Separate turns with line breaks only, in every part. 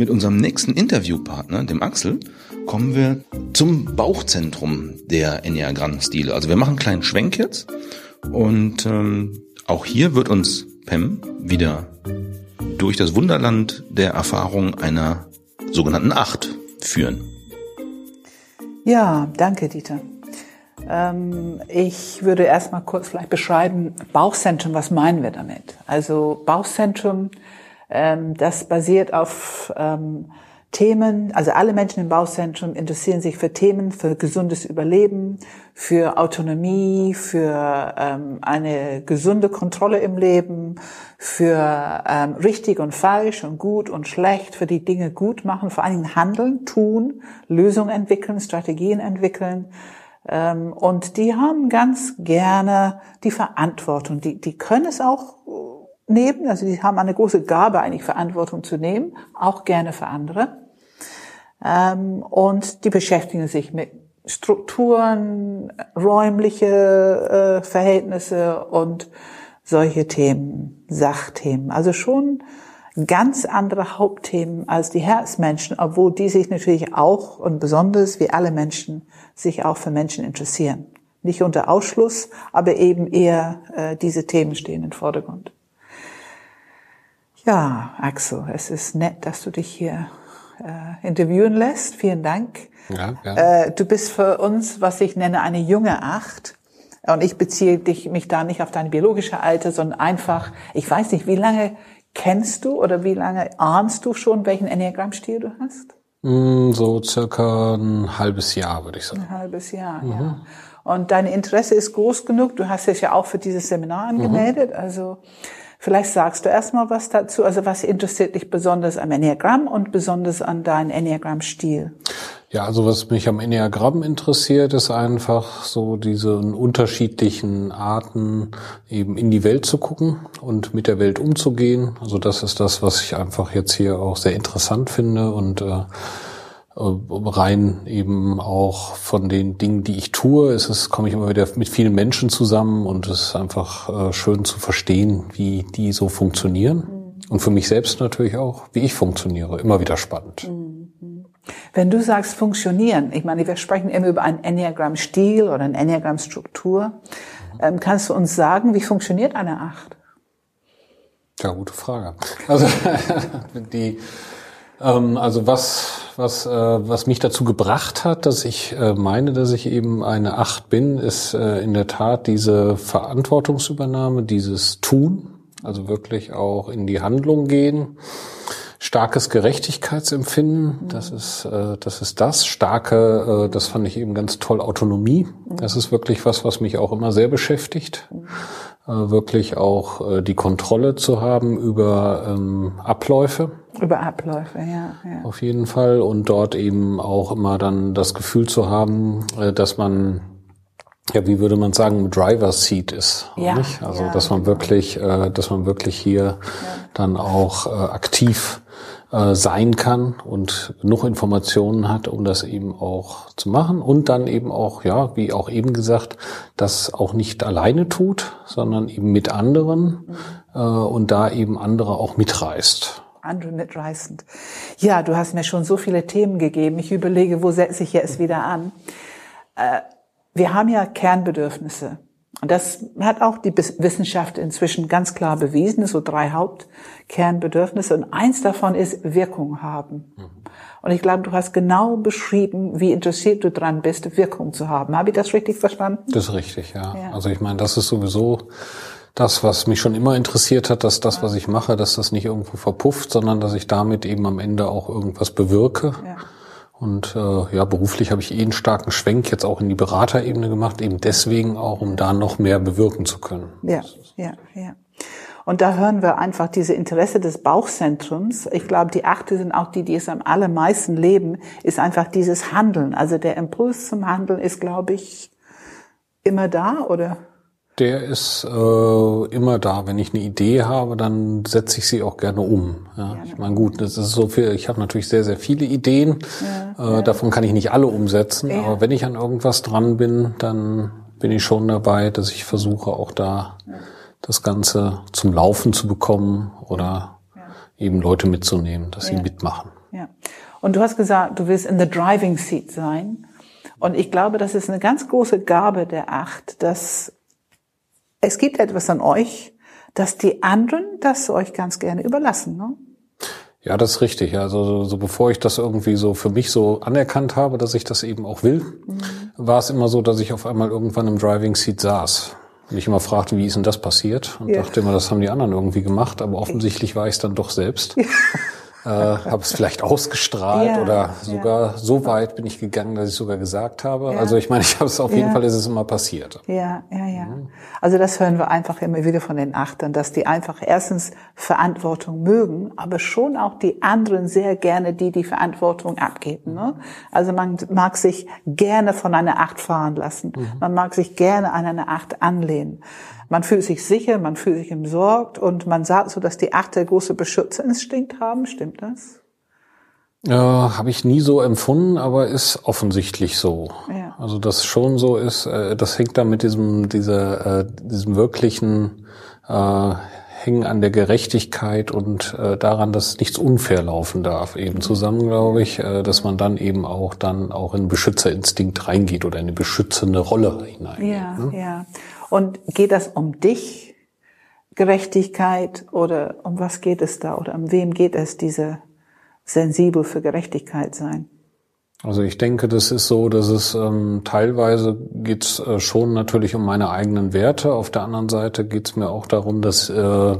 Mit unserem nächsten Interviewpartner, dem Axel, kommen wir zum Bauchzentrum der Enneagramm-Stile. Also wir machen einen kleinen Schwenk jetzt und ähm, auch hier wird uns Pem wieder durch das Wunderland der Erfahrung einer sogenannten Acht führen.
Ja, danke, Dieter. Ähm, ich würde erstmal kurz vielleicht beschreiben, Bauchzentrum, was meinen wir damit? Also Bauchzentrum das basiert auf ähm, Themen, also alle Menschen im Bauzentrum interessieren sich für Themen, für gesundes Überleben, für Autonomie, für ähm, eine gesunde Kontrolle im Leben, für ähm, richtig und falsch und gut und schlecht, für die Dinge gut machen, vor allen Dingen handeln, tun, Lösungen entwickeln, Strategien entwickeln. Ähm, und die haben ganz gerne die Verantwortung. Die, die können es auch nehmen. Also die haben eine große Gabe, eigentlich Verantwortung zu nehmen, auch gerne für andere. Ähm, und die beschäftigen sich mit Strukturen, räumliche äh, Verhältnisse und solche Themen, Sachthemen. Also schon ganz andere Hauptthemen als die Herzmenschen, obwohl die sich natürlich auch und besonders wie alle Menschen sich auch für Menschen interessieren. Nicht unter Ausschluss, aber eben eher äh, diese Themen stehen im Vordergrund. Ja, Axel, es ist nett, dass du dich hier äh, interviewen lässt. Vielen Dank. Ja, ja. Äh, du bist für uns, was ich nenne, eine junge Acht. Und ich beziehe dich, mich da nicht auf dein biologische Alter, sondern einfach, ich weiß nicht, wie lange kennst du oder wie lange ahnst du schon, welchen Enneagrammstil du hast?
Mm, so circa ein halbes Jahr, würde ich sagen.
Ein halbes Jahr, mhm. ja. Und dein Interesse ist groß genug. Du hast dich ja auch für dieses Seminar angemeldet. Mhm. Also Vielleicht sagst du erstmal was dazu. Also was interessiert dich besonders am Enneagramm und besonders an deinem Enneagramm-Stil?
Ja, also was mich am Enneagramm interessiert, ist einfach so diese unterschiedlichen Arten eben in die Welt zu gucken und mit der Welt umzugehen. Also das ist das, was ich einfach jetzt hier auch sehr interessant finde und äh, rein eben auch von den Dingen, die ich tue. Es ist, komme ich immer wieder mit vielen Menschen zusammen und es ist einfach äh, schön zu verstehen, wie die so funktionieren. Mhm. Und für mich selbst natürlich auch, wie ich funktioniere. Immer wieder spannend. Mhm.
Wenn du sagst funktionieren, ich meine, wir sprechen immer über einen Enneagramm-Stil oder eine Enneagramm-Struktur. Mhm. Ähm, kannst du uns sagen, wie funktioniert eine Acht?
Ja, gute Frage. Also die ähm, also was, was, äh, was mich dazu gebracht hat, dass ich äh, meine, dass ich eben eine Acht bin, ist äh, in der Tat diese Verantwortungsübernahme, dieses Tun, also wirklich auch in die Handlung gehen. Starkes Gerechtigkeitsempfinden, das ist, äh, das ist das. Starke, äh, das fand ich eben ganz toll, Autonomie. Das ist wirklich was, was mich auch immer sehr beschäftigt. Äh, wirklich auch äh, die Kontrolle zu haben über ähm, Abläufe.
Über Abläufe, ja, ja.
Auf jeden Fall. Und dort eben auch immer dann das Gefühl zu haben, äh, dass man ja, wie würde man sagen, Driver's Seat ist. Ja, nicht? Also, ja, dass man genau. wirklich, äh, dass man wirklich hier ja. dann auch äh, aktiv sein kann und genug Informationen hat, um das eben auch zu machen und dann eben auch, ja, wie auch eben gesagt, das auch nicht alleine tut, sondern eben mit anderen mhm. und da eben andere auch mitreißt.
Andere mitreißend. Ja, du hast mir schon so viele Themen gegeben. Ich überlege, wo setze ich jetzt wieder an? Äh, wir haben ja Kernbedürfnisse. Und das hat auch die Wissenschaft inzwischen ganz klar bewiesen, so drei Hauptkernbedürfnisse. Und eins davon ist Wirkung haben. Mhm. Und ich glaube, du hast genau beschrieben, wie interessiert du dran bist, Wirkung zu haben. Habe ich das richtig verstanden?
Das ist richtig, ja. ja. Also ich meine, das ist sowieso das, was mich schon immer interessiert hat, dass das, was ich mache, dass das nicht irgendwo verpufft, sondern dass ich damit eben am Ende auch irgendwas bewirke. Ja. Und äh, ja, beruflich habe ich eh einen starken Schwenk jetzt auch in die Beraterebene gemacht, eben deswegen auch, um da noch mehr bewirken zu können.
Ja, ja, ja. Und da hören wir einfach diese Interesse des Bauchzentrums. Ich glaube, die Achte sind auch die, die es am allermeisten leben, ist einfach dieses Handeln. Also der Impuls zum Handeln ist, glaube ich, immer da, oder?
Der ist äh, immer da. Wenn ich eine Idee habe, dann setze ich sie auch gerne um. Ja, ich meine, gut, das ist so viel. Ich habe natürlich sehr, sehr viele Ideen. Ja, äh, ja. Davon kann ich nicht alle umsetzen. Ja. Aber wenn ich an irgendwas dran bin, dann bin ich schon dabei, dass ich versuche, auch da das Ganze zum Laufen zu bekommen oder eben Leute mitzunehmen, dass sie mitmachen.
ja. Und du hast gesagt, du willst in the driving seat sein. Und ich glaube, das ist eine ganz große Gabe der Acht, dass es gibt etwas an euch, dass die anderen das euch ganz gerne überlassen. Ne?
Ja, das ist richtig. Also so, so bevor ich das irgendwie so für mich so anerkannt habe, dass ich das eben auch will, mhm. war es immer so, dass ich auf einmal irgendwann im Driving Seat saß. Und ich immer fragte, wie ist denn das passiert? Und ja. dachte immer, das haben die anderen irgendwie gemacht, aber offensichtlich war ich es dann doch selbst. Ja äh, habe es vielleicht ausgestrahlt ja, oder sogar ja. so weit bin ich gegangen, dass ich sogar gesagt habe. Ja. Also ich meine, ich habe es auf jeden Fall ist es immer passiert.
Ja, ja, ja. Mhm. Also das hören wir einfach immer wieder von den Achtern, dass die einfach erstens Verantwortung mögen, aber schon auch die anderen sehr gerne die die Verantwortung abgeben. Ne? Also man mag sich gerne von einer Acht fahren lassen. Mhm. Man mag sich gerne an eine Acht anlehnen. Man fühlt sich sicher, man fühlt sich umsorgt und man sagt so, dass die Achter große Beschützerinstinkt haben. Stimmt das?
Ja, habe ich nie so empfunden, aber ist offensichtlich so. Ja. Also das schon so ist, äh, das hängt da mit diesem, dieser, äh, diesem wirklichen äh, Hängen an der Gerechtigkeit und äh, daran, dass nichts unfair laufen darf, eben zusammen, glaube ich, äh, dass man dann eben auch dann auch in Beschützerinstinkt reingeht oder in eine beschützende Rolle hinein.
Ja, ne? ja. Und geht das um dich, Gerechtigkeit, oder um was geht es da? Oder um wem geht es, diese sensibel für Gerechtigkeit sein?
Also ich denke, das ist so, dass es ähm, teilweise geht's äh, schon natürlich um meine eigenen Werte. Auf der anderen Seite geht's mir auch darum, dass, äh,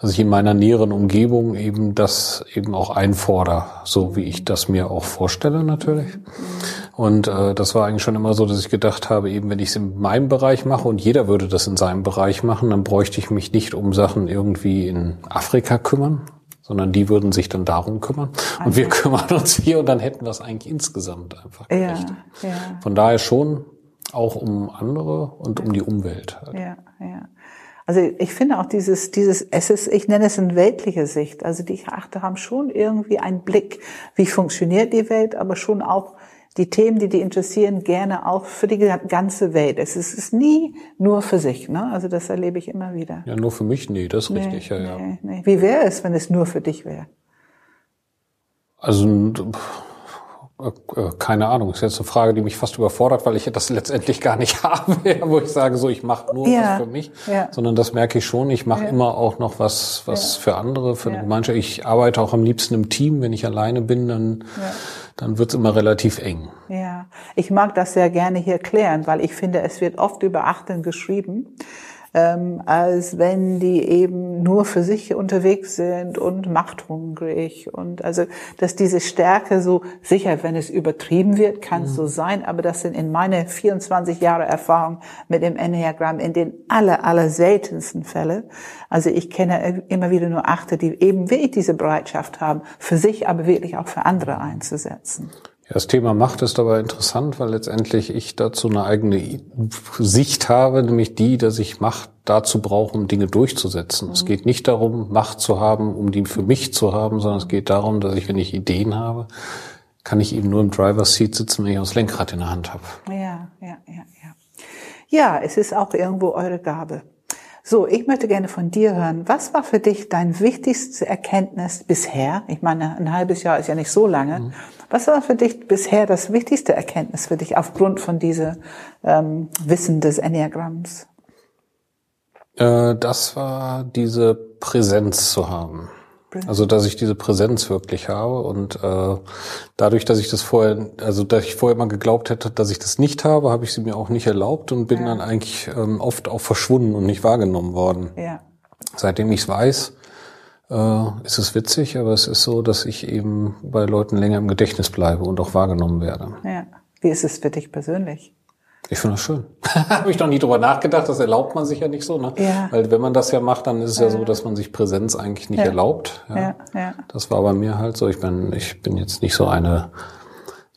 dass ich in meiner näheren Umgebung eben das eben auch einfordere, so wie ich das mir auch vorstelle natürlich. Und äh, das war eigentlich schon immer so, dass ich gedacht habe, eben wenn ich es in meinem Bereich mache und jeder würde das in seinem Bereich machen, dann bräuchte ich mich nicht um Sachen irgendwie in Afrika kümmern, sondern die würden sich dann darum kümmern und wir kümmern uns hier und dann hätten wir es eigentlich insgesamt einfach gerecht. Ja, ja. Von daher schon auch um andere und um die Umwelt.
Halt. Ja, ja. Also ich finde auch dieses, dieses, es ist, ich nenne es in weltlicher Sicht. Also die Achte haben schon irgendwie einen Blick, wie funktioniert die Welt, aber schon auch die Themen, die die interessieren, gerne auch für die ganze Welt. Es ist, es ist nie nur für sich. Ne? Also das erlebe ich immer wieder.
Ja, nur für mich? Nee, das ist nee, richtig. Ja, nee,
ja. Nee. Wie wäre es, wenn es nur für dich wäre?
Also äh, äh, keine Ahnung, ist jetzt eine Frage, die mich fast überfordert, weil ich das letztendlich gar nicht habe, wo ich sage, so ich mache nur ja, was für mich, ja. sondern das merke ich schon. Ich mache ja. immer auch noch was, was für andere, für eine Gemeinschaft. Ich arbeite auch am liebsten im Team. Wenn ich alleine bin, dann dann wird's immer relativ eng.
Ja, ich mag das sehr gerne hier klären, weil ich finde, es wird oft über Achten geschrieben ähm, als wenn die eben nur für sich unterwegs sind und machthungrig und also dass diese Stärke so sicher, wenn es übertrieben wird, kann es mhm. so sein, aber das sind in meine 24 Jahre Erfahrung mit dem Enneagramm in den aller aller seltensten Fälle. Also ich kenne immer wieder nur Achte, die eben wirklich diese Bereitschaft haben, für sich, aber wirklich auch für andere einzusetzen.
Ja, das Thema Macht ist aber interessant, weil letztendlich ich dazu eine eigene Sicht habe, nämlich die, dass ich Macht dazu brauche, um Dinge durchzusetzen. Mhm. Es geht nicht darum, Macht zu haben, um die für mich zu haben, sondern es geht darum, dass ich, wenn ich Ideen habe, kann ich eben nur im Driver's Seat sitzen, wenn ich das Lenkrad in der Hand habe.
Ja, ja, ja, ja. Ja, es ist auch irgendwo eure Gabe. So, ich möchte gerne von dir hören. Was war für dich dein wichtigste Erkenntnis bisher? Ich meine, ein halbes Jahr ist ja nicht so lange. Mhm. Was war für dich bisher das wichtigste Erkenntnis für dich aufgrund von dieser ähm, Wissen des Enneagramms?
Äh, das war diese Präsenz zu haben. Also dass ich diese Präsenz wirklich habe und äh, dadurch, dass ich das vorher, also dass ich vorher immer geglaubt hätte, dass ich das nicht habe, habe ich sie mir auch nicht erlaubt und bin ja. dann eigentlich ähm, oft auch verschwunden und nicht wahrgenommen worden. Ja. Seitdem ich es weiß, äh, ist es witzig, aber es ist so, dass ich eben bei Leuten länger im Gedächtnis bleibe und auch wahrgenommen werde.
Ja. Wie ist es für dich persönlich?
Ich finde das schön. Habe ich noch nie drüber nachgedacht, das erlaubt man sich ja nicht so, ne? Ja. Weil wenn man das ja macht, dann ist es ja, ja so, dass man sich Präsenz eigentlich nicht ja. erlaubt. Ja. Ja, ja. Das war bei mir halt so. Ich bin, ich bin jetzt nicht so eine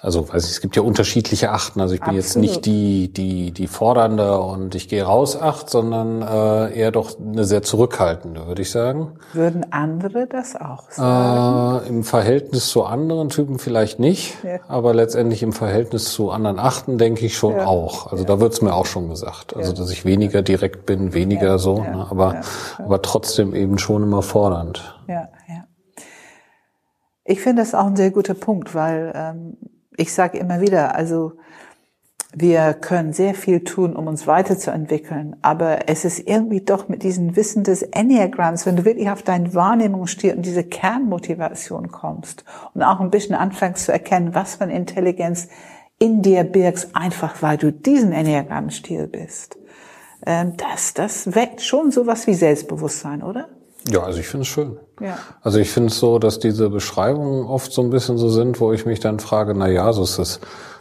also weiß ich, es gibt ja unterschiedliche Achten. Also ich bin Absolut. jetzt nicht die, die, die fordernde und ich gehe raus Acht, sondern äh, eher doch eine sehr zurückhaltende, würde ich sagen.
Würden andere das auch sagen?
Äh, Im Verhältnis zu anderen Typen vielleicht nicht, ja. aber letztendlich im Verhältnis zu anderen Achten denke ich schon ja. auch. Also ja. da wird's mir auch schon gesagt. Also dass ich weniger direkt bin, weniger so, ne? aber, aber trotzdem eben schon immer fordernd.
Ja, ja. Ich finde das auch ein sehr guter Punkt, weil ähm, ich sage immer wieder, also wir können sehr viel tun, um uns weiterzuentwickeln, aber es ist irgendwie doch mit diesem Wissen des Enneagramms, wenn du wirklich auf deinen Wahrnehmungsstil und diese Kernmotivation kommst und auch ein bisschen anfängst zu erkennen, was für eine Intelligenz in dir birgst, einfach weil du diesen Enneagrammstil bist. Ähm, das, das weckt schon sowas wie Selbstbewusstsein, oder?
Ja, also ich finde es schön.
Ja.
Also ich finde es so, dass diese Beschreibungen oft so ein bisschen so sind, wo ich mich dann frage, na ja, so ist es.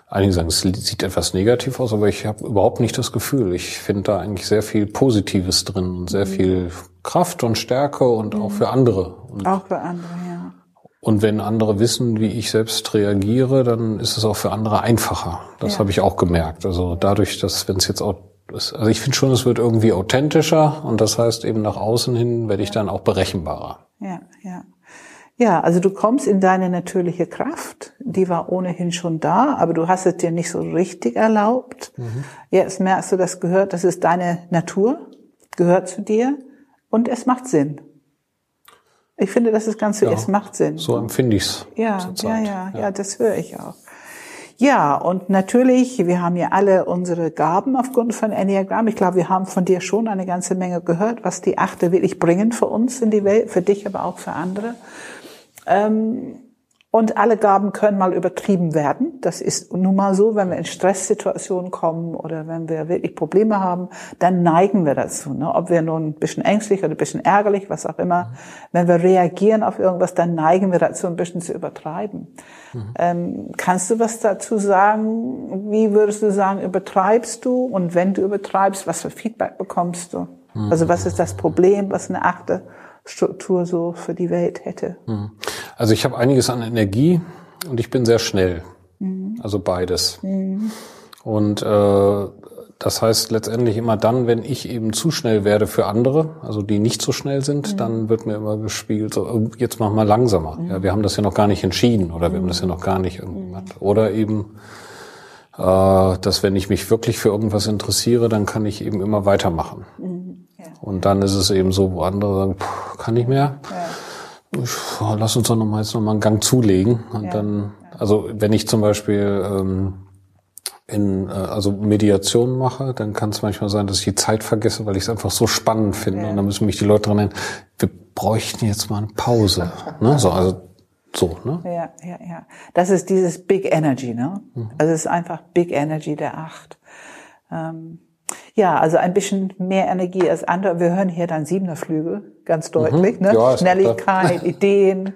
Einige sagen, es sieht etwas negativ aus, aber ich habe überhaupt nicht das Gefühl. Ich finde da eigentlich sehr viel Positives drin und sehr mhm. viel Kraft und Stärke und mhm. auch für andere. Und
auch für andere, ja.
Und wenn andere wissen, wie ich selbst reagiere, dann ist es auch für andere einfacher. Das ja. habe ich auch gemerkt. Also dadurch, dass wenn es jetzt auch also ich finde schon, es wird irgendwie authentischer und das heißt eben nach außen hin werde ich dann auch berechenbarer.
Ja, ja. Ja, also du kommst in deine natürliche Kraft, die war ohnehin schon da, aber du hast es dir nicht so richtig erlaubt. Mhm. Jetzt merkst du, das gehört, das ist deine Natur, gehört zu dir und es macht Sinn. Ich finde, das ist ganz so, ja, es macht Sinn.
So empfinde ich's.
Ja, ja, ja, ja, ja, das höre ich auch. Ja, und natürlich, wir haben ja alle unsere Gaben aufgrund von Enneagramm. Ich glaube, wir haben von dir schon eine ganze Menge gehört, was die Achte wirklich bringen für uns in die Welt, für dich, aber auch für andere. Ähm, und alle Gaben können mal übertrieben werden. Das ist nun mal so, wenn wir in Stresssituationen kommen oder wenn wir wirklich Probleme haben, dann neigen wir dazu. Ne? Ob wir nun ein bisschen ängstlich oder ein bisschen ärgerlich, was auch immer. Wenn wir reagieren auf irgendwas, dann neigen wir dazu, ein bisschen zu übertreiben. Mhm. Ähm, kannst du was dazu sagen? Wie würdest du sagen, übertreibst du? Und wenn du übertreibst, was für Feedback bekommst du? Mhm. Also was ist das Problem, was eine achte Struktur so für die Welt hätte.
Mhm. Also ich habe einiges an Energie und ich bin sehr schnell. Mhm. Also beides. Mhm. Und äh, das heißt letztendlich immer dann, wenn ich eben zu schnell werde für andere, also die nicht so schnell sind, mhm. dann wird mir immer gespiegelt, so, oh, jetzt mach mal langsamer. Mhm. Ja, wir haben das ja noch gar nicht entschieden oder wir haben das ja noch gar nicht irgendwie gemacht. Oder eben, äh, dass wenn ich mich wirklich für irgendwas interessiere, dann kann ich eben immer weitermachen. Und dann ist es eben so, wo andere sagen, pff, kann nicht mehr. Ja. Lass uns doch noch mal jetzt noch mal einen Gang zulegen. Und ja. dann, also wenn ich zum Beispiel ähm, in äh, also Mediation mache, dann kann es manchmal sein, dass ich die Zeit vergesse, weil ich es einfach so spannend finde. Ja. Und dann müssen mich die Leute dran erinnern, wir bräuchten jetzt mal eine Pause. ne? So, also so, ne?
Ja, ja, ja. Das ist dieses Big Energy, ne? Mhm. Also es ist einfach Big Energy der Acht. Ähm, ja, also ein bisschen mehr Energie als andere. Wir hören hier dann Siebener-Flügel, ganz deutlich. Mhm. Ne? Ja, Schnelligkeit, Ideen.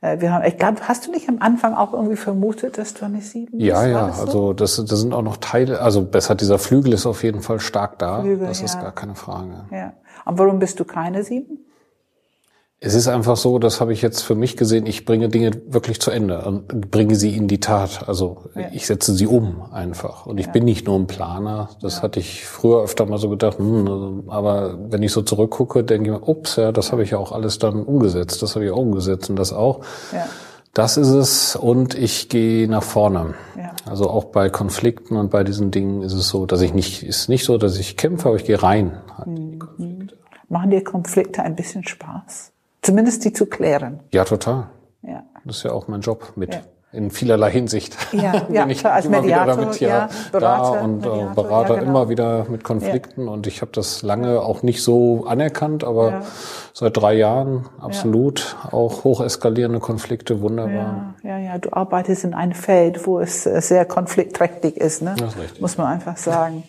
Äh, wir haben, ich glaube, hast du nicht am Anfang auch irgendwie vermutet, dass du eine Sieben bist?
Ja, ja, so? also das, das sind auch noch Teile, also besser dieser Flügel ist auf jeden Fall stark da. Flügel, das ist ja. gar keine Frage.
Ja. Und warum bist du keine Sieben?
Es ist einfach so, das habe ich jetzt für mich gesehen, ich bringe Dinge wirklich zu Ende und bringe sie in die Tat. Also ja. ich setze sie um einfach. Und ich ja. bin nicht nur ein Planer. Das ja. hatte ich früher öfter mal so gedacht. Hm, aber wenn ich so zurückgucke, denke ich mir, ups, ja, das habe ich ja auch alles dann umgesetzt. Das habe ich auch umgesetzt und das auch. Ja. Das ist es und ich gehe nach vorne. Ja. Also auch bei Konflikten und bei diesen Dingen ist es so, dass ich nicht, ist nicht so, dass ich kämpfe, aber ich gehe rein.
Mhm. Machen dir Konflikte ein bisschen Spaß? Zumindest die zu klären.
Ja, total. Ja. Das ist ja auch mein Job mit. Ja. In vielerlei Hinsicht.
Ja, ja ich als Mediator,
damit hier ja, Berater, da und äh, Mediator, Berater ja, genau. immer wieder mit Konflikten ja. und ich habe das lange auch nicht so anerkannt, aber ja. seit drei Jahren absolut auch hoch eskalierende Konflikte, wunderbar.
Ja, ja, ja, du arbeitest in einem Feld, wo es äh, sehr konfliktträchtig ist, ne?
Das ist richtig.
muss man einfach sagen.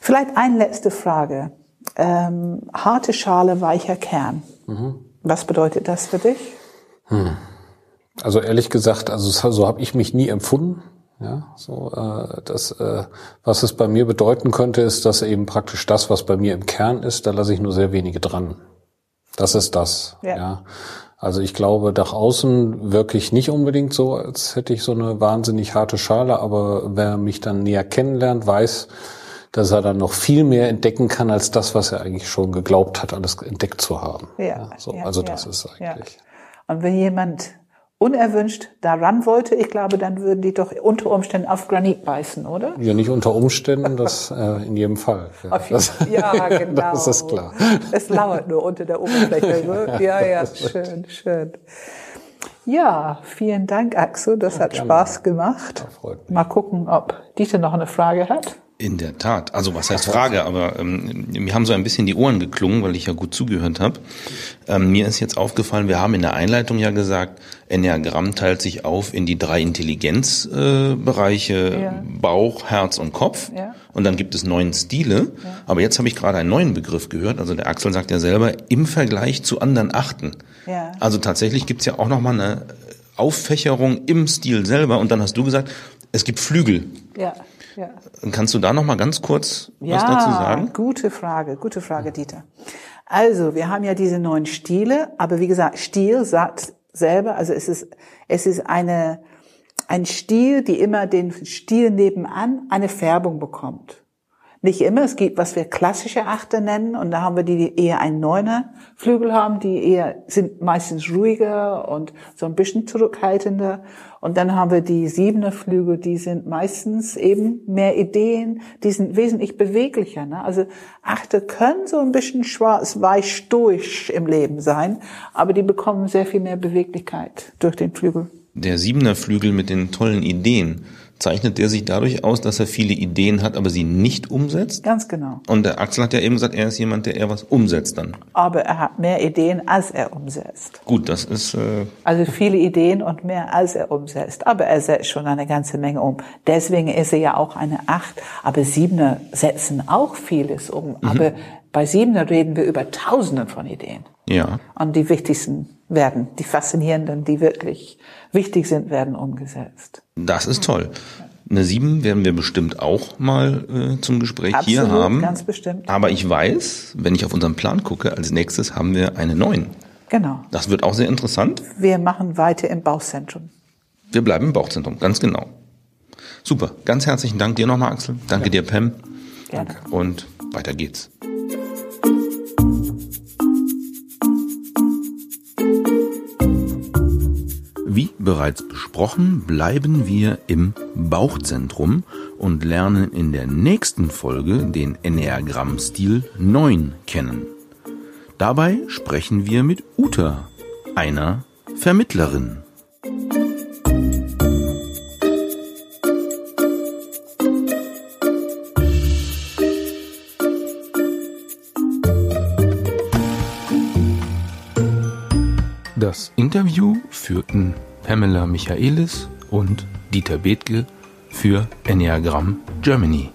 Vielleicht eine letzte Frage. Ähm, harte Schale, weicher Kern. Mhm. Was bedeutet das für dich? Hm.
Also ehrlich gesagt, also so habe ich mich nie empfunden. Ja, so äh, das, äh, was es bei mir bedeuten könnte, ist, dass eben praktisch das, was bei mir im Kern ist, da lasse ich nur sehr wenige dran. Das ist das. Ja. ja. Also ich glaube, nach außen wirklich nicht unbedingt so, als hätte ich so eine wahnsinnig harte Schale, aber wer mich dann näher kennenlernt, weiß, dass er dann noch viel mehr entdecken kann als das, was er eigentlich schon geglaubt hat, alles entdeckt zu haben. Ja, ja so, ja, also das ist eigentlich.
Ja. Und wenn jemand unerwünscht daran wollte, ich glaube, dann würden die doch unter Umständen auf Granit beißen, oder?
Ja, nicht unter Umständen, das äh, in jedem Fall.
Ja, das, ja genau.
Das ist klar.
Es lauert nur unter der Oberfläche. Ne? ja, ja, schön, schön. Ja, vielen Dank, Axel. Das hat Spaß gemacht. Mal gucken, ob Dieter noch eine Frage hat.
In der Tat. Also was heißt Frage, aber ähm, mir haben so ein bisschen die Ohren geklungen, weil ich ja gut zugehört habe. Ähm, mir ist jetzt aufgefallen, wir haben in der Einleitung ja gesagt, Enneagramm teilt sich auf in die drei Intelligenzbereiche, äh, ja. Bauch, Herz und Kopf. Ja. Und dann gibt es neun Stile. Ja. Aber jetzt habe ich gerade einen neuen Begriff gehört. Also der Axel sagt ja selber, im Vergleich zu anderen Achten. Ja. Also tatsächlich gibt's ja auch nochmal eine Auffächerung im Stil selber. Und dann hast du gesagt, es gibt Flügel. Ja. Ja. Kannst du da noch mal ganz kurz
ja,
was dazu sagen?
Gute Frage, gute Frage, Dieter. Also, wir haben ja diese neun Stile, aber wie gesagt, Stil sagt selber, also es ist, es ist eine, ein Stil, die immer den Stil nebenan eine Färbung bekommt. Nicht immer. Es gibt, was wir klassische Achter nennen, und da haben wir die, die eher einen Neuner Flügel haben, die eher sind meistens ruhiger und so ein bisschen zurückhaltender. Und dann haben wir die Siebener Flügel, die sind meistens eben mehr Ideen, die sind wesentlich beweglicher. Ne? Also Achter können so ein bisschen schwarz-weiß stoisch im Leben sein, aber die bekommen sehr viel mehr Beweglichkeit durch den Flügel.
Der Siebener Flügel mit den tollen Ideen zeichnet der sich dadurch aus, dass er viele Ideen hat, aber sie nicht umsetzt?
Ganz genau.
Und der Axel hat ja eben gesagt, er ist jemand, der eher was umsetzt dann.
Aber er hat mehr Ideen, als er umsetzt.
Gut, das ist. Äh
also viele Ideen und mehr, als er umsetzt. Aber er setzt schon eine ganze Menge um. Deswegen ist er ja auch eine Acht. Aber Siebener setzen auch vieles um. Mhm. Aber bei Siebener reden wir über Tausenden von Ideen.
Ja.
Und die wichtigsten werden, die faszinierenden, die wirklich wichtig sind, werden umgesetzt.
Das ist toll. Eine sieben werden wir bestimmt auch mal äh, zum Gespräch Absolut, hier haben.
ganz bestimmt.
Aber ich weiß, wenn ich auf unseren Plan gucke, als nächstes haben wir eine neun.
Genau.
Das wird auch sehr interessant.
Wir machen weiter im Bauchzentrum.
Wir bleiben im Bauchzentrum, ganz genau. Super. Ganz herzlichen Dank dir nochmal, Axel. Danke ja. dir, Pam.
Gerne.
Und weiter geht's. Wie bereits besprochen, bleiben wir im Bauchzentrum und lernen in der nächsten Folge den Enneagramm-Stil 9 kennen. Dabei sprechen wir mit Uta, einer Vermittlerin. Das Interview führten Pamela Michaelis und Dieter Bethke für Enneagram Germany.